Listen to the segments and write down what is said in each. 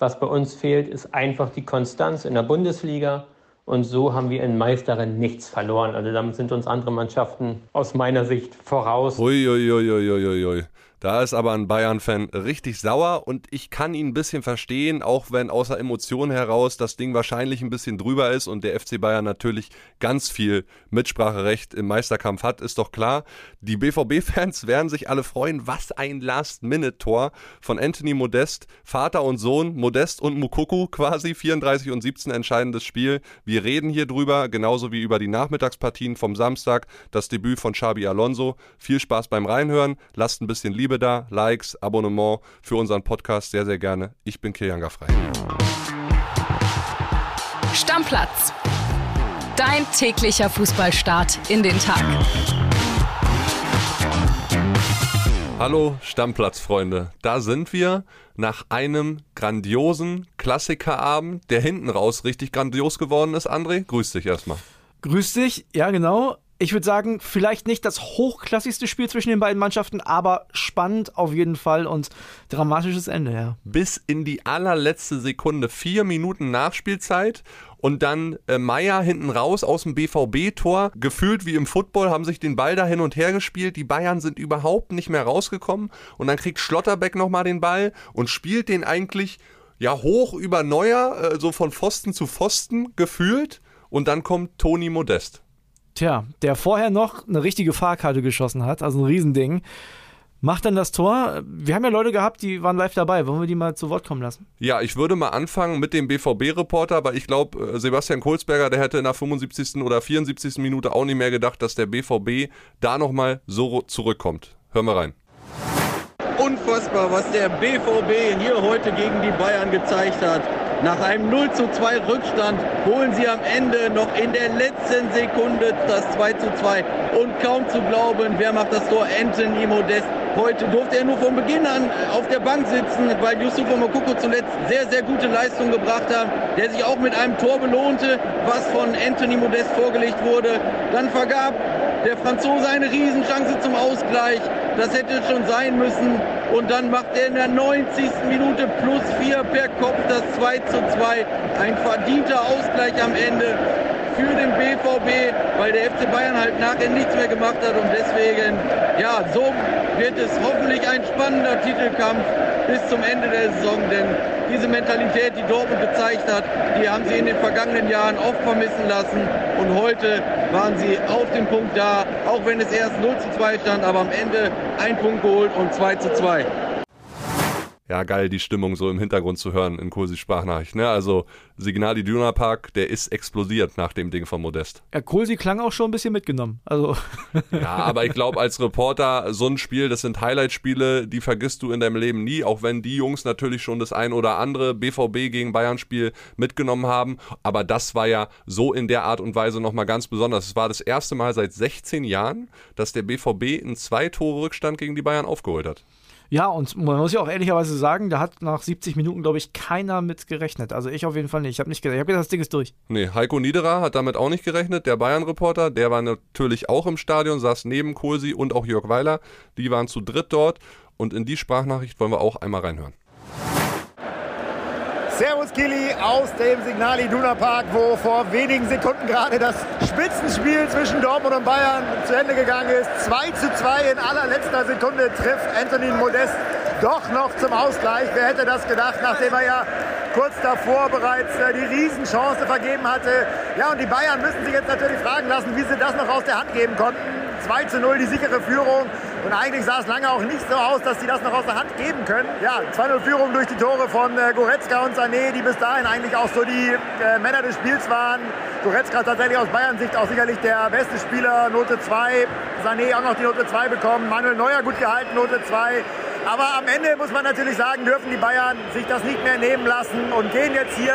Was bei uns fehlt, ist einfach die Konstanz in der Bundesliga. Und so haben wir in Meisterin nichts verloren. Also damit sind uns andere Mannschaften aus meiner Sicht voraus. Uiuiuiuiui. Ui, ui, ui, da ist aber ein Bayern-Fan richtig sauer und ich kann ihn ein bisschen verstehen, auch wenn außer Emotionen heraus das Ding wahrscheinlich ein bisschen drüber ist und der FC Bayern natürlich ganz viel Mitspracherecht im Meisterkampf hat, ist doch klar. Die BVB-Fans werden sich alle freuen, was ein Last-Minute-Tor von Anthony Modest, Vater und Sohn, Modest und Mukuku quasi, 34 und 17 entscheidendes Spiel. Wir reden hier drüber, genauso wie über die Nachmittagspartien vom Samstag, das Debüt von Xabi Alonso. Viel Spaß beim Reinhören, lasst ein bisschen Liebe Liebe da, Likes, Abonnement für unseren Podcast sehr, sehr gerne. Ich bin Kilian Gaffrey. Stammplatz. Dein täglicher Fußballstart in den Tag. Hallo Stammplatzfreunde, da sind wir nach einem grandiosen Klassikerabend, der hinten raus richtig grandios geworden ist. André, grüß dich erstmal. Grüß dich, ja genau ich würde sagen, vielleicht nicht das hochklassigste Spiel zwischen den beiden Mannschaften, aber spannend auf jeden Fall und dramatisches Ende, ja. Bis in die allerletzte Sekunde, vier Minuten Nachspielzeit und dann äh, Meier hinten raus aus dem BVB-Tor, gefühlt wie im Football, haben sich den Ball da hin und her gespielt. Die Bayern sind überhaupt nicht mehr rausgekommen und dann kriegt Schlotterbeck nochmal den Ball und spielt den eigentlich ja hoch über Neuer, äh, so von Pfosten zu Pfosten gefühlt und dann kommt Toni Modest. Tja, der vorher noch eine richtige Fahrkarte geschossen hat, also ein Riesending. Macht dann das Tor. Wir haben ja Leute gehabt, die waren live dabei. Wollen wir die mal zu Wort kommen lassen? Ja, ich würde mal anfangen mit dem BVB-Reporter, aber ich glaube, äh, Sebastian Kohlsberger, der hätte in der 75. oder 74. Minute auch nicht mehr gedacht, dass der BVB da nochmal so zurückkommt. Hören wir rein. Unfassbar, was der BVB hier heute gegen die Bayern gezeigt hat. Nach einem 0 zu 2 Rückstand holen sie am Ende noch in der letzten Sekunde das 2 zu 2. Und kaum zu glauben, wer macht das Tor? Anthony Modest. Heute durfte er nur von Beginn an auf der Bank sitzen, weil Yusufa Mokoko zuletzt sehr, sehr gute Leistung gebracht hat, der sich auch mit einem Tor belohnte, was von Anthony Modest vorgelegt wurde. Dann vergab der Franzose eine Riesenchance zum Ausgleich. Das hätte schon sein müssen. Und dann macht er in der 90. Minute plus 4 per Kopf das 2 zu 2. Ein verdienter Ausgleich am Ende für den BVB, weil der FC Bayern halt nachher nichts mehr gemacht hat. Und deswegen, ja, so wird es hoffentlich ein spannender Titelkampf bis zum Ende der Saison. Denn diese Mentalität, die Dortmund gezeigt hat, die haben sie in den vergangenen Jahren oft vermissen lassen. Und heute waren sie auf dem Punkt da, auch wenn es erst 0 zu 2 stand, aber am Ende ein Punkt geholt und 2 zu 2 ja, geil, die Stimmung so im Hintergrund zu hören in Kursi Sprachnachricht. Ne? Also Signal Iduna Park, der ist explodiert nach dem Ding von Modest. Ja, Kursi klang auch schon ein bisschen mitgenommen. Also. ja, aber ich glaube, als Reporter, so ein Spiel, das sind Highlight-Spiele, die vergisst du in deinem Leben nie, auch wenn die Jungs natürlich schon das ein oder andere BVB gegen Bayern-Spiel mitgenommen haben. Aber das war ja so in der Art und Weise nochmal ganz besonders. Es war das erste Mal seit 16 Jahren, dass der BVB einen Zwei-Tore-Rückstand gegen die Bayern aufgeholt hat. Ja, und man muss ja auch ehrlicherweise sagen, da hat nach 70 Minuten, glaube ich, keiner mit gerechnet. Also ich auf jeden Fall nicht. Ich habe nicht gedacht, ich habe gedacht, das Ding ist durch. Nee, Heiko Niederer hat damit auch nicht gerechnet. Der Bayern-Reporter, der war natürlich auch im Stadion, saß neben Kohlsi und auch Jörg Weiler. Die waren zu dritt dort. Und in die Sprachnachricht wollen wir auch einmal reinhören. Servus Kili aus dem Signal Iduna Park, wo vor wenigen Sekunden gerade das Spitzenspiel zwischen Dortmund und Bayern zu Ende gegangen ist. 2 zu 2 in allerletzter Sekunde trifft Anthony Modest doch noch zum Ausgleich. Wer hätte das gedacht, nachdem er ja kurz davor bereits äh, die Riesenchance vergeben hatte. Ja, und die Bayern müssen sich jetzt natürlich fragen lassen, wie sie das noch aus der Hand geben konnten. 2 zu 0 die sichere Führung. Und eigentlich sah es lange auch nicht so aus, dass sie das noch aus der Hand geben können. Ja, 2-0 Führung durch die Tore von äh, Goretzka und Sané, die bis dahin eigentlich auch so die äh, Männer des Spiels waren. Goretzka tatsächlich aus Bayern-Sicht auch sicherlich der beste Spieler, Note 2. Sané auch noch die Note 2 bekommen. Manuel Neuer gut gehalten, Note 2. Aber am Ende muss man natürlich sagen, dürfen die Bayern sich das nicht mehr nehmen lassen und gehen jetzt hier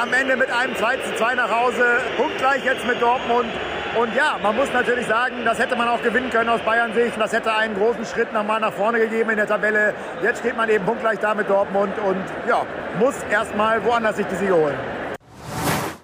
am Ende mit einem 2 zu 2 nach Hause. Punktgleich jetzt mit Dortmund. Und ja, man muss natürlich sagen, das hätte man auch gewinnen können aus Bayern Sicht. Das hätte einen großen Schritt nochmal nach vorne gegeben in der Tabelle. Jetzt steht man eben punktgleich da mit Dortmund und ja, muss erstmal woanders sich die Siege holen.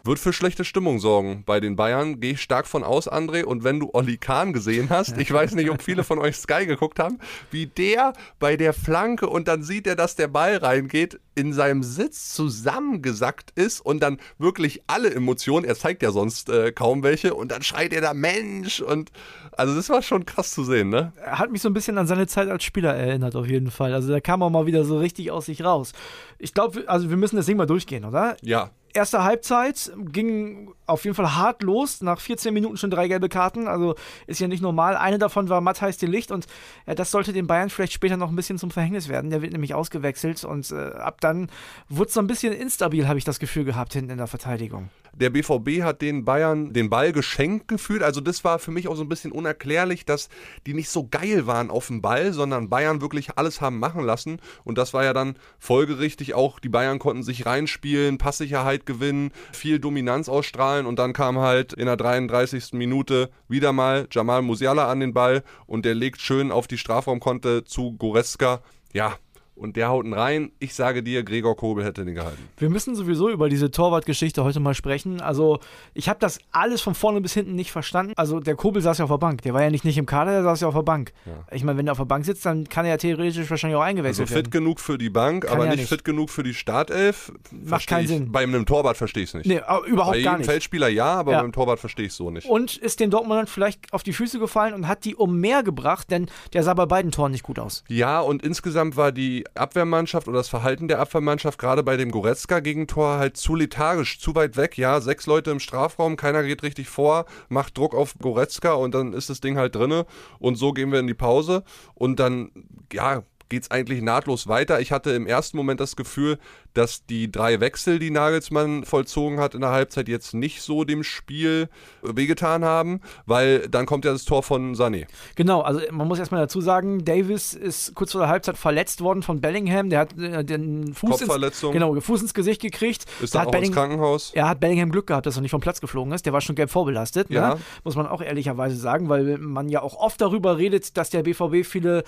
Wird für schlechte Stimmung sorgen. Bei den Bayern gehe ich stark von aus, André. Und wenn du Olli Kahn gesehen hast, ich weiß nicht, ob viele von euch Sky geguckt haben, wie der bei der Flanke und dann sieht er, dass der Ball reingeht, in seinem Sitz zusammengesackt ist und dann wirklich alle Emotionen, er zeigt ja sonst äh, kaum welche, und dann schreit er da Mensch und also das war schon krass zu sehen, ne? Er hat mich so ein bisschen an seine Zeit als Spieler erinnert, auf jeden Fall. Also da kam auch mal wieder so richtig aus sich raus. Ich glaube, also wir müssen das Ding mal durchgehen, oder? Ja. Erste Halbzeit ging auf jeden Fall hart los. Nach 14 Minuten schon drei gelbe Karten. Also ist ja nicht normal. Eine davon war Matthijs de Licht und ja, das sollte den Bayern vielleicht später noch ein bisschen zum Verhängnis werden. Der wird nämlich ausgewechselt und äh, ab dann wurde es so ein bisschen instabil, habe ich das Gefühl gehabt, hinten in der Verteidigung. Der BVB hat den Bayern den Ball geschenkt gefühlt. Also das war für mich auch so ein bisschen unerklärlich, dass die nicht so geil waren auf dem Ball, sondern Bayern wirklich alles haben machen lassen. Und das war ja dann folgerichtig auch, die Bayern konnten sich reinspielen, Passsicherheit gewinnen, viel Dominanz ausstrahlen und dann kam halt in der 33. Minute wieder mal Jamal Musiala an den Ball und der legt schön auf die Strafraumkonte zu Goretzka. Ja, und der haut ihn rein. Ich sage dir, Gregor Kobel hätte den gehalten. Wir müssen sowieso über diese Torwartgeschichte heute mal sprechen. Also, ich habe das alles von vorne bis hinten nicht verstanden. Also, der Kobel saß ja auf der Bank. Der war ja nicht, nicht im Kader, der saß ja auf der Bank. Ja. Ich meine, wenn er auf der Bank sitzt, dann kann er ja theoretisch wahrscheinlich auch eingewechselt werden. Also fit werden. genug für die Bank, kann aber nicht, nicht, fit genug für die Startelf. Macht keinen ich. Sinn. Bei einem Torwart verstehe ich es nicht. Nee, überhaupt Bei gar nicht. Feldspieler ja, aber ja. beim Torwart verstehe ich es so nicht. Und ist den Dortmundern vielleicht auf die Füße gefallen und hat die um mehr gebracht, denn der sah bei beiden Toren nicht gut aus. Ja, und insgesamt war die Abwehrmannschaft oder das Verhalten der Abwehrmannschaft gerade bei dem Goretzka-Gegentor halt zu lethargisch, zu weit weg. Ja, sechs Leute im Strafraum, keiner geht richtig vor, macht Druck auf Goretzka und dann ist das Ding halt drinne. Und so gehen wir in die Pause. Und dann, ja, geht es eigentlich nahtlos weiter. Ich hatte im ersten Moment das Gefühl, dass die drei Wechsel, die Nagelsmann vollzogen hat in der Halbzeit, jetzt nicht so dem Spiel wehgetan haben, weil dann kommt ja das Tor von Sané. Genau, also man muss erstmal dazu sagen, Davis ist kurz vor der Halbzeit verletzt worden von Bellingham. Der hat äh, den Fuß ins, genau, Fuß ins Gesicht gekriegt. Ist dann auch ins Krankenhaus. Er hat Bellingham Glück gehabt, dass er nicht vom Platz geflogen ist. Der war schon gelb vorbelastet, ne? ja. ne? muss man auch ehrlicherweise sagen, weil man ja auch oft darüber redet, dass der BVB viele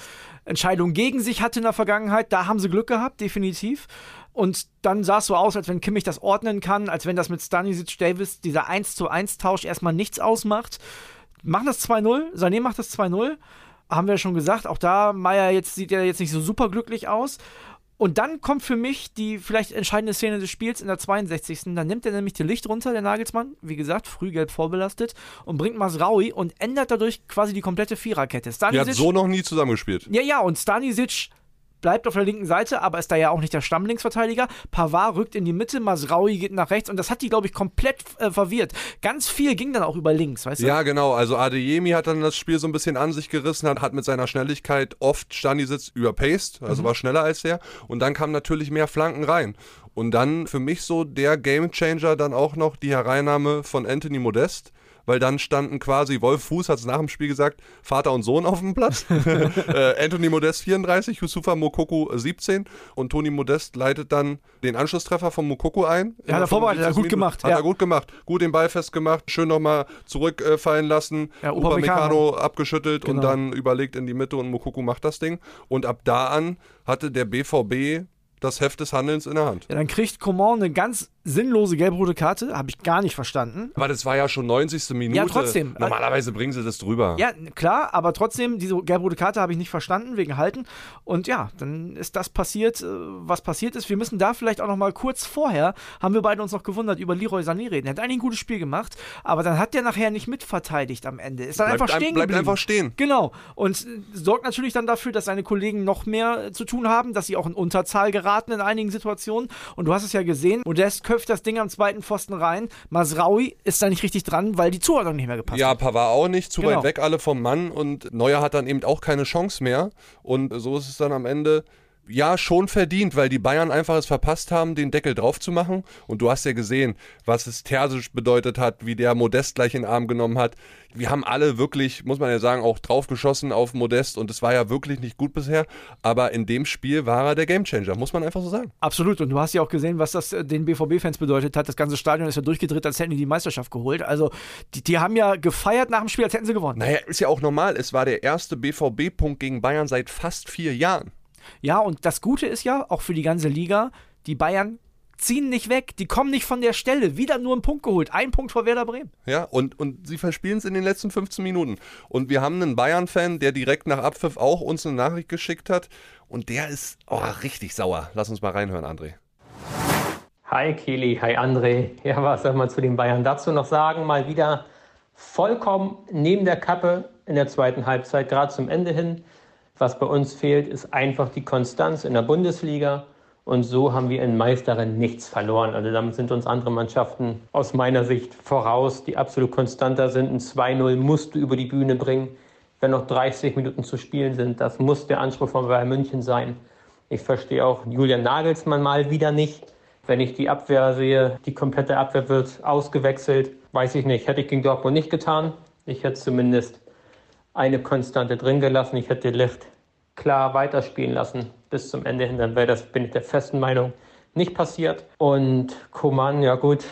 Entscheidungen gegen sich hatte in der Vergangenheit. Da haben sie Glück gehabt, definitiv. Und dann sah es so aus, als wenn Kimmich das ordnen kann, als wenn das mit Stanisic Davis, dieser 1 zu 1 Tausch erstmal nichts ausmacht. Machen das 2-0, Sané macht das 2-0. Haben wir schon gesagt, auch da, Meier jetzt sieht er jetzt nicht so super glücklich aus. Und dann kommt für mich die vielleicht entscheidende Szene des Spiels in der 62. Dann nimmt er nämlich die Licht runter, der Nagelsmann, wie gesagt, früh gelb vorbelastet, und bringt Masraui und ändert dadurch quasi die komplette Viererkette. Stanisic, der hat so noch nie zusammengespielt. Ja, ja, und Stanisic bleibt auf der linken Seite, aber ist da ja auch nicht der Stammlinksverteidiger. Pavard rückt in die Mitte, Masraui geht nach rechts und das hat die, glaube ich, komplett äh, verwirrt. Ganz viel ging dann auch über links, weißt du? Ja, genau. Also Adeyemi hat dann das Spiel so ein bisschen an sich gerissen, hat, hat mit seiner Schnelligkeit oft Stanisic überpaced, also mhm. war schneller als der. Und dann kamen natürlich mehr Flanken rein. Und dann für mich so der Gamechanger dann auch noch die Hereinnahme von Anthony Modest weil dann standen quasi, Wolf Fuß hat es nach dem Spiel gesagt, Vater und Sohn auf dem Platz. äh, Anthony Modest 34, Yusufa Mokoko 17 und Toni Modest leitet dann den Anschlusstreffer von Mokoko ein. Ja, der vorbereitet, hat er gut gemacht. Hat ja. er gut gemacht. Gut den Ball festgemacht, schön nochmal zurückfallen lassen, ja, Upamecano abgeschüttelt genau. und dann überlegt in die Mitte und Mokoko macht das Ding. Und ab da an hatte der BVB das Heft des Handelns in der Hand. Ja, dann kriegt Coman eine ganz sinnlose gelb-rote Karte, habe ich gar nicht verstanden. Aber das war ja schon 90. Minute. Ja, trotzdem. Normalerweise bringen sie das drüber. Ja, klar, aber trotzdem, diese gelb-rote Karte habe ich nicht verstanden, wegen Halten. Und ja, dann ist das passiert, äh, was passiert ist. Wir müssen da vielleicht auch noch mal kurz vorher, haben wir beide uns noch gewundert, über Leroy Sané reden. Er hat eigentlich ein gutes Spiel gemacht, aber dann hat der nachher nicht mitverteidigt am Ende. Ist dann bleibt, einfach stehen Bleibt einfach stehen. Genau. Und äh, sorgt natürlich dann dafür, dass seine Kollegen noch mehr zu tun haben, dass sie auch in Unterzahl geraten in einigen Situationen. Und du hast es ja gesehen, Modest köpft das Ding am zweiten Pfosten rein. Masraui ist da nicht richtig dran, weil die Zuordnung nicht mehr gepasst ja, hat. Ja, Pavard auch nicht, zu genau. weit weg alle vom Mann und Neuer hat dann eben auch keine Chance mehr. Und so ist es dann am Ende ja, schon verdient, weil die Bayern einfach es verpasst haben, den Deckel drauf zu machen. Und du hast ja gesehen, was es Terzic bedeutet hat, wie der Modest gleich in den Arm genommen hat. Wir haben alle wirklich, muss man ja sagen, auch draufgeschossen auf Modest und es war ja wirklich nicht gut bisher. Aber in dem Spiel war er der Gamechanger, muss man einfach so sagen. Absolut. Und du hast ja auch gesehen, was das äh, den BVB-Fans bedeutet hat. Das ganze Stadion ist ja durchgedreht, als hätten die die Meisterschaft geholt. Also, die, die haben ja gefeiert nach dem Spiel, als hätten sie gewonnen. Naja, ist ja auch normal. Es war der erste BVB-Punkt gegen Bayern seit fast vier Jahren. Ja, und das Gute ist ja, auch für die ganze Liga, die Bayern ziehen nicht weg, die kommen nicht von der Stelle. Wieder nur einen Punkt geholt. Ein Punkt vor Werder Bremen. Ja, und, und sie verspielen es in den letzten 15 Minuten. Und wir haben einen Bayern-Fan, der direkt nach Abpfiff auch uns eine Nachricht geschickt hat. Und der ist oh, richtig sauer. Lass uns mal reinhören, André. Hi Kili, hi André. Ja, was soll man zu den Bayern dazu noch sagen? Mal wieder vollkommen neben der Kappe in der zweiten Halbzeit, gerade zum Ende hin. Was bei uns fehlt, ist einfach die Konstanz in der Bundesliga. Und so haben wir in Meisterin nichts verloren. Also damit sind uns andere Mannschaften aus meiner Sicht voraus, die absolut konstanter sind. Ein 2-0 musst du über die Bühne bringen, wenn noch 30 Minuten zu spielen sind. Das muss der Anspruch von Bayern München sein. Ich verstehe auch Julian Nagelsmann mal wieder nicht. Wenn ich die Abwehr sehe, die komplette Abwehr wird ausgewechselt, weiß ich nicht. Hätte ich gegen Dortmund nicht getan. Ich hätte zumindest eine Konstante drin gelassen. Ich hätte Licht klar weiterspielen lassen bis zum Ende hin, dann wäre das, bin ich der festen Meinung, nicht passiert. Und Koman, ja gut,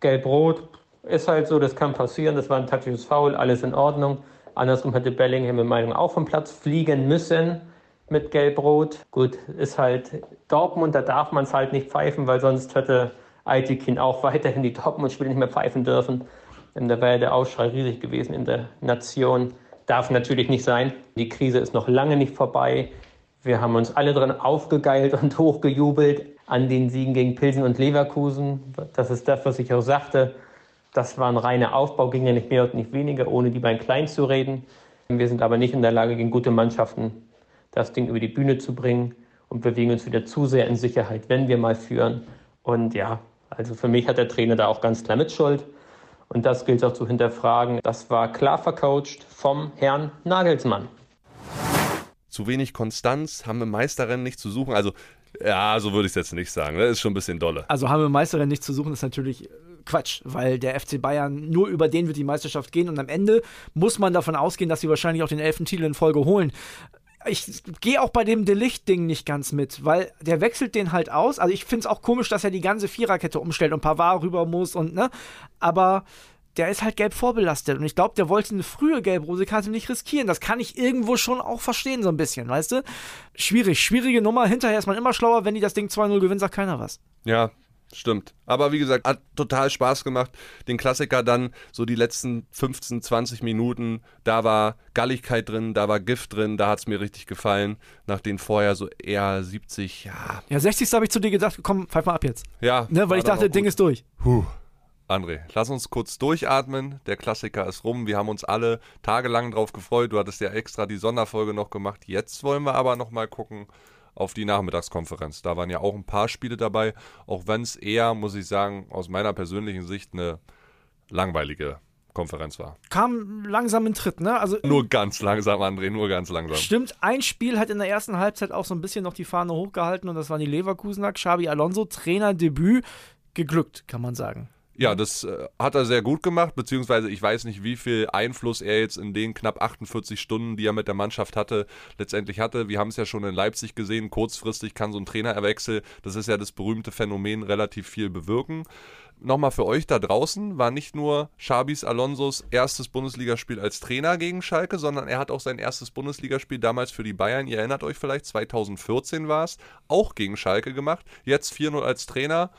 gelb-rot ist halt so, das kann passieren, das war ein taktisches Foul, alles in Ordnung. Andersrum hätte Bellingham in Meinung auch vom Platz fliegen müssen mit gelb-rot. Gut, ist halt Dortmund, da darf man es halt nicht pfeifen, weil sonst hätte Aitikin auch weiterhin die Dortmund-Spiele nicht mehr pfeifen dürfen. Und da wäre der Aufschrei riesig gewesen in der Nation. Darf natürlich nicht sein. Die Krise ist noch lange nicht vorbei. Wir haben uns alle dran aufgegeilt und hochgejubelt an den Siegen gegen Pilsen und Leverkusen. Das ist das, was ich auch sagte. Das war ein reiner Aufbau, ging ja nicht mehr und nicht weniger, ohne die beiden klein zu reden. Wir sind aber nicht in der Lage, gegen gute Mannschaften das Ding über die Bühne zu bringen und bewegen uns wieder zu sehr in Sicherheit, wenn wir mal führen. Und ja, also für mich hat der Trainer da auch ganz klar Mitschuld. Und das gilt auch zu hinterfragen. Das war klar vercoacht vom Herrn Nagelsmann zu wenig Konstanz, haben im Meisterrennen nicht zu suchen. Also, ja, so würde ich es jetzt nicht sagen. Das ist schon ein bisschen dolle. Also haben wir Meisterrennen nicht zu suchen, ist natürlich äh, Quatsch, weil der FC Bayern nur über den wird die Meisterschaft gehen und am Ende muss man davon ausgehen, dass sie wahrscheinlich auch den elften Titel in Folge holen. Ich gehe auch bei dem Delicht-Ding nicht ganz mit, weil der wechselt den halt aus. Also ich finde es auch komisch, dass er die ganze Viererkette umstellt und Pavard rüber muss und ne, aber der ist halt gelb vorbelastet. Und ich glaube, der wollte eine frühe gelb-rose Karte nicht riskieren. Das kann ich irgendwo schon auch verstehen, so ein bisschen, weißt du? Schwierig, schwierige Nummer. Hinterher ist man immer schlauer, wenn die das Ding 2-0 gewinnen, sagt keiner was. Ja, stimmt. Aber wie gesagt, hat total Spaß gemacht. Den Klassiker dann so die letzten 15, 20 Minuten, da war Galligkeit drin, da war Gift drin, da hat es mir richtig gefallen. Nach den vorher so eher 70, ja. Ja, 60. habe ich zu dir gedacht, komm, pfeif mal ab jetzt. Ja. Ne, weil ich dachte, Ding ist durch. Puh. André, lass uns kurz durchatmen. Der Klassiker ist rum. Wir haben uns alle tagelang drauf gefreut. Du hattest ja extra die Sonderfolge noch gemacht. Jetzt wollen wir aber noch mal gucken auf die Nachmittagskonferenz. Da waren ja auch ein paar Spiele dabei, auch wenn es eher, muss ich sagen, aus meiner persönlichen Sicht eine langweilige Konferenz war. Kam langsam in Tritt, ne? Also nur ganz langsam, André, nur ganz langsam. Stimmt, ein Spiel hat in der ersten Halbzeit auch so ein bisschen noch die Fahne hochgehalten und das waren die Leverkusener. Xabi Alonso, Trainerdebüt, geglückt, kann man sagen. Ja, das äh, hat er sehr gut gemacht, beziehungsweise ich weiß nicht, wie viel Einfluss er jetzt in den knapp 48 Stunden, die er mit der Mannschaft hatte, letztendlich hatte. Wir haben es ja schon in Leipzig gesehen, kurzfristig kann so ein Trainerwechsel, das ist ja das berühmte Phänomen, relativ viel bewirken. Nochmal für euch da draußen, war nicht nur Xabis Alonsos erstes Bundesligaspiel als Trainer gegen Schalke, sondern er hat auch sein erstes Bundesligaspiel damals für die Bayern, ihr erinnert euch vielleicht, 2014 war es, auch gegen Schalke gemacht. Jetzt 4-0 als Trainer.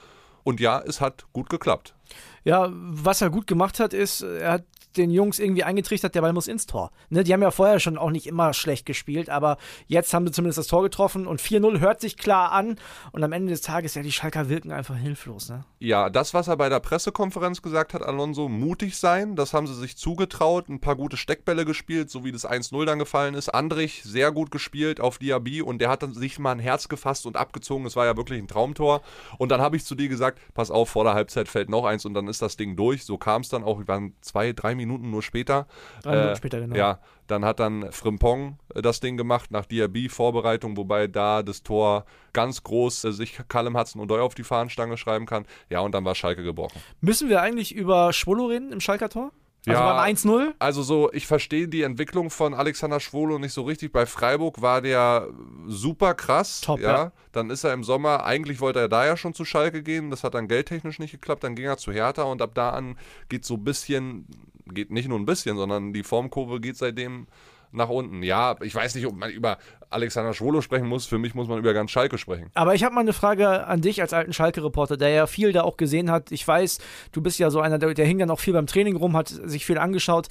Und ja, es hat gut geklappt. Ja, was er gut gemacht hat, ist, er hat den Jungs irgendwie eingetrichtert, der Ball muss ins Tor. Ne, die haben ja vorher schon auch nicht immer schlecht gespielt, aber jetzt haben sie zumindest das Tor getroffen und 4-0 hört sich klar an und am Ende des Tages, ja, die Schalker wirken einfach hilflos. Ne? Ja, das, was er bei der Pressekonferenz gesagt hat, Alonso, mutig sein, das haben sie sich zugetraut, ein paar gute Steckbälle gespielt, so wie das 1-0 dann gefallen ist. Andrich sehr gut gespielt auf Diaby und der hat dann sich mal ein Herz gefasst und abgezogen, es war ja wirklich ein Traumtor und dann habe ich zu dir gesagt, pass auf, vor der Halbzeit fällt noch eins und dann ist das Ding durch, so kam es dann auch, wir waren zwei, drei Minuten Minuten nur später. Drei Minuten äh, später, genau. Ja, dann hat dann Frimpong äh, das Ding gemacht nach Diaby-Vorbereitung, wobei da das Tor ganz groß äh, sich Callum Hudson-Odoi auf die Fahnenstange schreiben kann. Ja, und dann war Schalke gebrochen. Müssen wir eigentlich über Schwolo reden im Schalker Tor? Also ja, beim 1-0? Also so, ich verstehe die Entwicklung von Alexander Schwolo nicht so richtig. Bei Freiburg war der super krass. Top, ja. ja. Dann ist er im Sommer, eigentlich wollte er da ja schon zu Schalke gehen. Das hat dann geldtechnisch nicht geklappt. Dann ging er zu Hertha und ab da an geht so ein bisschen, geht nicht nur ein bisschen, sondern die Formkurve geht seitdem nach unten. Ja, ich weiß nicht, ob man über Alexander Schwolo sprechen muss. Für mich muss man über ganz Schalke sprechen. Aber ich habe mal eine Frage an dich als alten Schalke-Reporter, der ja viel da auch gesehen hat. Ich weiß, du bist ja so einer, der, der hing dann auch viel beim Training rum, hat sich viel angeschaut.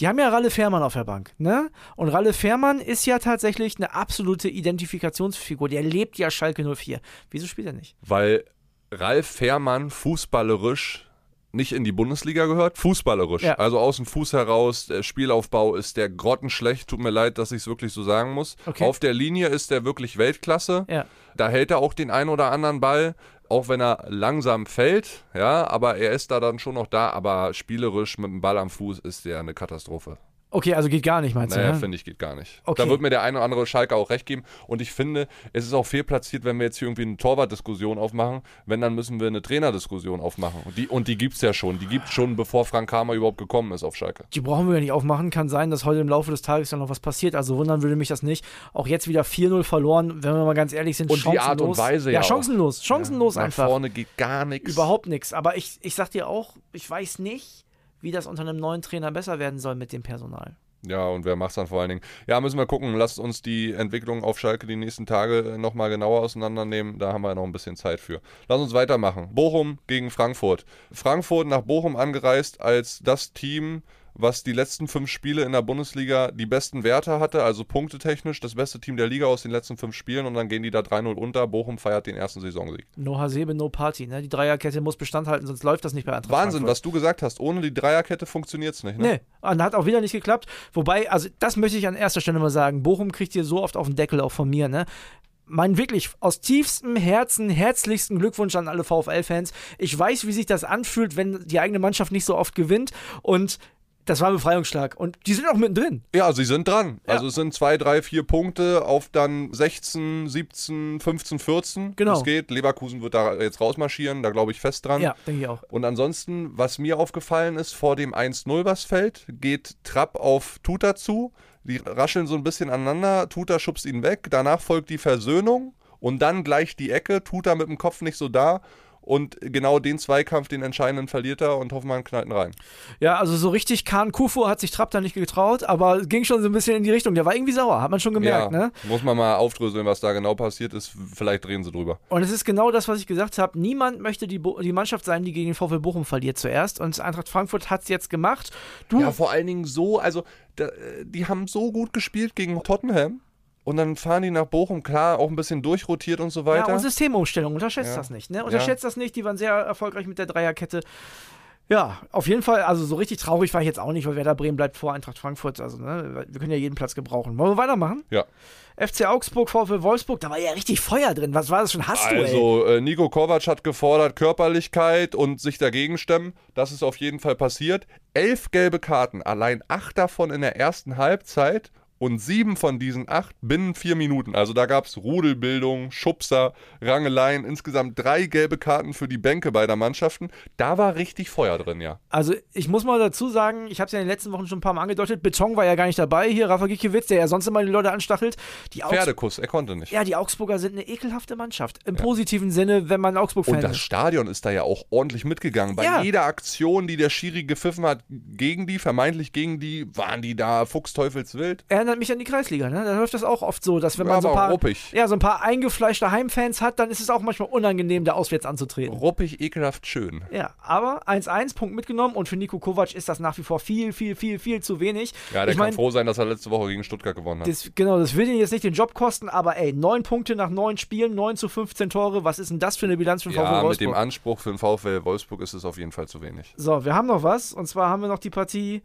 Die haben ja Ralle Fährmann auf der Bank, ne? Und Ralle Fährmann ist ja tatsächlich eine absolute Identifikationsfigur. Der lebt ja Schalke 04. Wieso spielt er nicht? Weil Ralf Fährmann fußballerisch nicht in die Bundesliga gehört, fußballerisch. Ja. Also aus dem Fuß heraus, der Spielaufbau ist der grottenschlecht. Tut mir leid, dass ich es wirklich so sagen muss. Okay. Auf der Linie ist er wirklich Weltklasse. Ja. Da hält er auch den einen oder anderen Ball, auch wenn er langsam fällt. Ja, aber er ist da dann schon noch da. Aber spielerisch mit dem Ball am Fuß ist er eine Katastrophe. Okay, also geht gar nicht, meinst naja, du? Ne? finde ich, geht gar nicht. Okay. Da wird mir der eine oder andere Schalke auch recht geben. Und ich finde, es ist auch fehlplatziert, wenn wir jetzt hier irgendwie eine Torwartdiskussion aufmachen. Wenn, dann müssen wir eine Trainerdiskussion aufmachen. Und die, und die gibt es ja schon. Die gibt es schon, bevor Frank Kramer überhaupt gekommen ist auf Schalke. Die brauchen wir ja nicht aufmachen. Kann sein, dass heute im Laufe des Tages ja noch was passiert. Also wundern würde mich das nicht. Auch jetzt wieder 4-0 verloren, wenn wir mal ganz ehrlich sind. Und die Art und Weise ja. Ja, chancenlos. Chancenlos ja, einfach. Nach vorne geht gar nichts. Überhaupt nichts. Aber ich, ich sag dir auch, ich weiß nicht, wie das unter einem neuen Trainer besser werden soll mit dem Personal. Ja, und wer macht es dann vor allen Dingen? Ja, müssen wir gucken. Lasst uns die Entwicklung auf Schalke die nächsten Tage nochmal genauer auseinandernehmen. Da haben wir noch ein bisschen Zeit für. Lass uns weitermachen. Bochum gegen Frankfurt. Frankfurt nach Bochum angereist als das Team, was die letzten fünf Spiele in der Bundesliga die besten Werte hatte, also punktetechnisch das beste Team der Liga aus den letzten fünf Spielen und dann gehen die da 3-0 unter. Bochum feiert den ersten Saisonsieg. No Hasebe, no Party. Ne? Die Dreierkette muss Bestand halten, sonst läuft das nicht bei Eintracht Wahnsinn, Frankfurt. was du gesagt hast. Ohne die Dreierkette funktioniert es nicht. Ne? Nee, und hat auch wieder nicht geklappt. Wobei, also das möchte ich an erster Stelle mal sagen. Bochum kriegt hier so oft auf den Deckel, auch von mir. Ne? mein wirklich aus tiefstem Herzen herzlichsten Glückwunsch an alle VfL-Fans. Ich weiß, wie sich das anfühlt, wenn die eigene Mannschaft nicht so oft gewinnt. Und das war ein Befreiungsschlag. Und die sind auch mittendrin. Ja, sie sind dran. Ja. Also es sind zwei, drei, vier Punkte auf dann 16, 17, 15, 14. Genau. Das geht. Leverkusen wird da jetzt rausmarschieren, da glaube ich fest dran. Ja, denke ich auch. Und ansonsten, was mir aufgefallen ist, vor dem 1-0, was fällt, geht Trapp auf Tuta zu. Die rascheln so ein bisschen aneinander. Tuta schubst ihn weg. Danach folgt die Versöhnung. Und dann gleich die Ecke. Tuta mit dem Kopf nicht so da. Und genau den Zweikampf, den entscheidenden verliert er und Hoffmann knallt ihn rein. Ja, also so richtig Kahn Kufu hat sich Trapp da nicht getraut, aber ging schon so ein bisschen in die Richtung. Der war irgendwie sauer, hat man schon gemerkt, ja, ne? Muss man mal aufdröseln, was da genau passiert ist. Vielleicht drehen sie drüber. Und es ist genau das, was ich gesagt habe. Niemand möchte die, Bo die Mannschaft sein, die gegen den VfL Bochum verliert zuerst. Und Eintracht Frankfurt hat es jetzt gemacht. Du ja, vor allen Dingen so, also da, die haben so gut gespielt gegen Tottenham. Und dann fahren die nach Bochum, klar, auch ein bisschen durchrotiert und so weiter. Ja, und Systemumstellung, unterschätzt ja. das nicht. Ne? Unterschätzt ja. das nicht, die waren sehr erfolgreich mit der Dreierkette. Ja, auf jeden Fall, also so richtig traurig war ich jetzt auch nicht, weil Werder Bremen bleibt vor Eintracht Frankfurt. Also, ne, wir können ja jeden Platz gebrauchen. Wollen wir weitermachen? Ja. FC Augsburg, VfL Wolfsburg, da war ja richtig Feuer drin. Was war das schon? Hast du, Also, äh, Nico Kovac hat gefordert Körperlichkeit und sich dagegen stemmen. Das ist auf jeden Fall passiert. Elf gelbe Karten, allein acht davon in der ersten Halbzeit und sieben von diesen acht binnen vier Minuten. Also da gab es Rudelbildung, Schubser, Rangeleien, insgesamt drei gelbe Karten für die Bänke beider Mannschaften. Da war richtig Feuer drin, ja. Also ich muss mal dazu sagen, ich habe es ja in den letzten Wochen schon ein paar Mal angedeutet, Beton war ja gar nicht dabei. Hier Rafa Gikiewicz, der ja sonst immer die Leute anstachelt. Die Pferdekuss, er konnte nicht. Ja, die Augsburger sind eine ekelhafte Mannschaft. Im ja. positiven Sinne, wenn man Augsburg-Fan ist. Und das Stadion ist da ja auch ordentlich mitgegangen. Bei ja. jeder Aktion, die der Schiri gepfiffen hat gegen die, vermeintlich gegen die, waren die da fuchsteufelswild. Erinnert erinnert mich an die Kreisliga, ne? Da läuft das auch oft so, dass wenn man so ein, paar, ja, so ein paar eingefleischte Heimfans hat, dann ist es auch manchmal unangenehm, da auswärts anzutreten. Ruppig, ekelhaft schön. Ja, aber 1-1, Punkt mitgenommen und für Nico Kovac ist das nach wie vor viel, viel, viel, viel zu wenig. Ja, der ich kann mein, froh sein, dass er letzte Woche gegen Stuttgart gewonnen hat. Das, genau, das will ihn jetzt nicht den Job kosten, aber ey, neun Punkte nach neun Spielen, 9 zu 15 Tore, was ist denn das für eine Bilanz für den ja, VfL Wolfsburg? mit dem Anspruch für den VfL Wolfsburg ist es auf jeden Fall zu wenig. So, wir haben noch was und zwar haben wir noch die Partie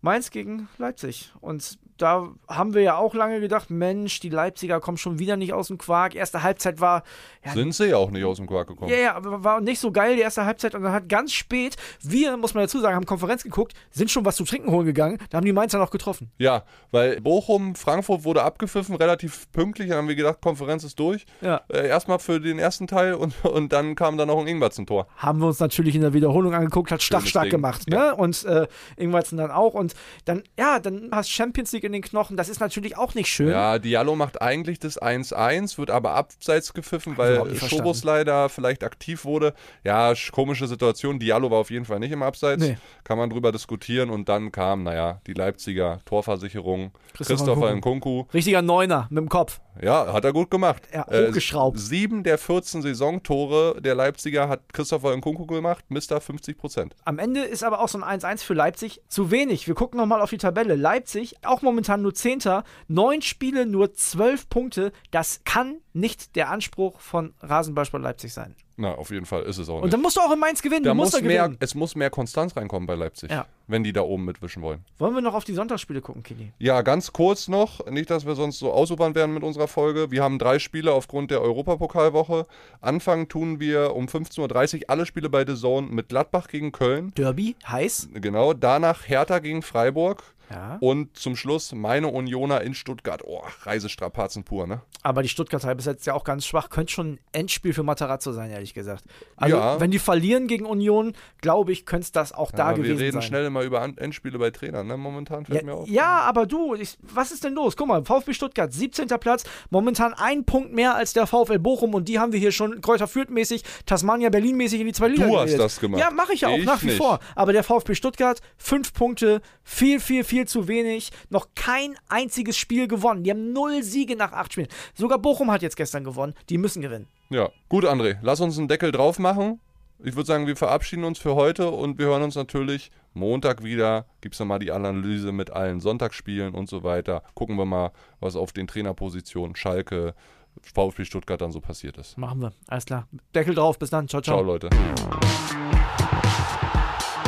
Mainz gegen Leipzig und da haben wir ja auch lange gedacht, Mensch, die Leipziger kommen schon wieder nicht aus dem Quark. Erste Halbzeit war. Ja, Sind sie ja auch nicht aus dem Quark gekommen. Ja, ja, aber war nicht so geil, die erste Halbzeit. Und dann hat ganz spät, wir, muss man dazu sagen, haben Konferenz geguckt, sind schon was zu trinken holen gegangen. Da haben die Mainzer noch getroffen. Ja, weil Bochum, Frankfurt wurde abgepfiffen, relativ pünktlich. Dann haben wir gedacht, Konferenz ist durch. Ja. Äh, erstmal für den ersten Teil und, und dann kam da noch ein Ingwertsen-Tor. Haben wir uns natürlich in der Wiederholung angeguckt, hat Stach stark gemacht. Ne? Ja. Und äh, Ingwertsen dann auch. Und dann, ja, dann hast Champions League in den Knochen. Das ist natürlich auch nicht schön. Ja, Diallo macht eigentlich das 1-1, wird aber abseits gepfiffen, weil Schobos leider vielleicht aktiv wurde. Ja, komische Situation. Diallo war auf jeden Fall nicht im Abseits. Nee. Kann man drüber diskutieren. Und dann kam, naja, die Leipziger Torversicherung. Christopher Nkunku. Richtiger Neuner mit dem Kopf. Ja, hat er gut gemacht. Ja, hochgeschraubt. Äh, sieben der 14 Saisontore der Leipziger hat Christopher Nkunku gemacht, Mister 50 Prozent. Am Ende ist aber auch so ein 1-1 für Leipzig zu wenig. Wir gucken nochmal auf die Tabelle. Leipzig, auch momentan nur Zehnter, neun Spiele, nur zwölf Punkte. Das kann nicht der Anspruch von Rasenballsport Leipzig sein. Na, auf jeden Fall ist es auch nicht. Und dann musst du auch in Mainz gewinnen. Da muss da mehr, gewinnen. Es muss mehr Konstanz reinkommen bei Leipzig, ja. wenn die da oben mitwischen wollen. Wollen wir noch auf die Sonntagsspiele gucken, Kili? Ja, ganz kurz noch. Nicht, dass wir sonst so ausubern werden mit unserer Folge. Wir haben drei Spiele aufgrund der Europapokalwoche. Anfangen tun wir um 15.30 Uhr alle Spiele bei The Zone mit Gladbach gegen Köln. Derby, heiß. Genau. Danach Hertha gegen Freiburg. Ja. Und zum Schluss meine Unioner in Stuttgart. Oh, Reisestrapazen pur, ne? Aber die Stuttgarter bis jetzt ja auch ganz schwach. Könnte schon ein Endspiel für Matarazzo sein, ehrlich gesagt. Also, ja. wenn die verlieren gegen Union, glaube ich, könnte es das auch ja, da gewesen sein. Wir reden schnell immer über Endspiele bei Trainern, ne? Momentan fällt ja, mir auf. Ja, aber du, ich, was ist denn los? Guck mal, VfB Stuttgart, 17. Platz, momentan ein Punkt mehr als der VfL Bochum und die haben wir hier schon Kräuter Fürth mäßig, Tasmania Berlin mäßig in die zwei Liga Du hast das gemacht. Ja, mache ich ja auch ich nach wie nicht. vor. Aber der VfB Stuttgart, fünf Punkte, viel, viel, viel zu wenig noch kein einziges Spiel gewonnen. Die haben null Siege nach acht Spielen. Sogar Bochum hat jetzt gestern gewonnen. Die müssen gewinnen. Ja, gut, André. Lass uns einen Deckel drauf machen. Ich würde sagen, wir verabschieden uns für heute und wir hören uns natürlich Montag wieder. Gibt es nochmal die Analyse mit allen Sonntagsspielen und so weiter. Gucken wir mal, was auf den Trainerpositionen Schalke, VfB Stuttgart dann so passiert ist. Machen wir. Alles klar. Deckel drauf. Bis dann. Ciao, ciao. Ciao, Leute.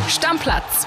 Stammplatz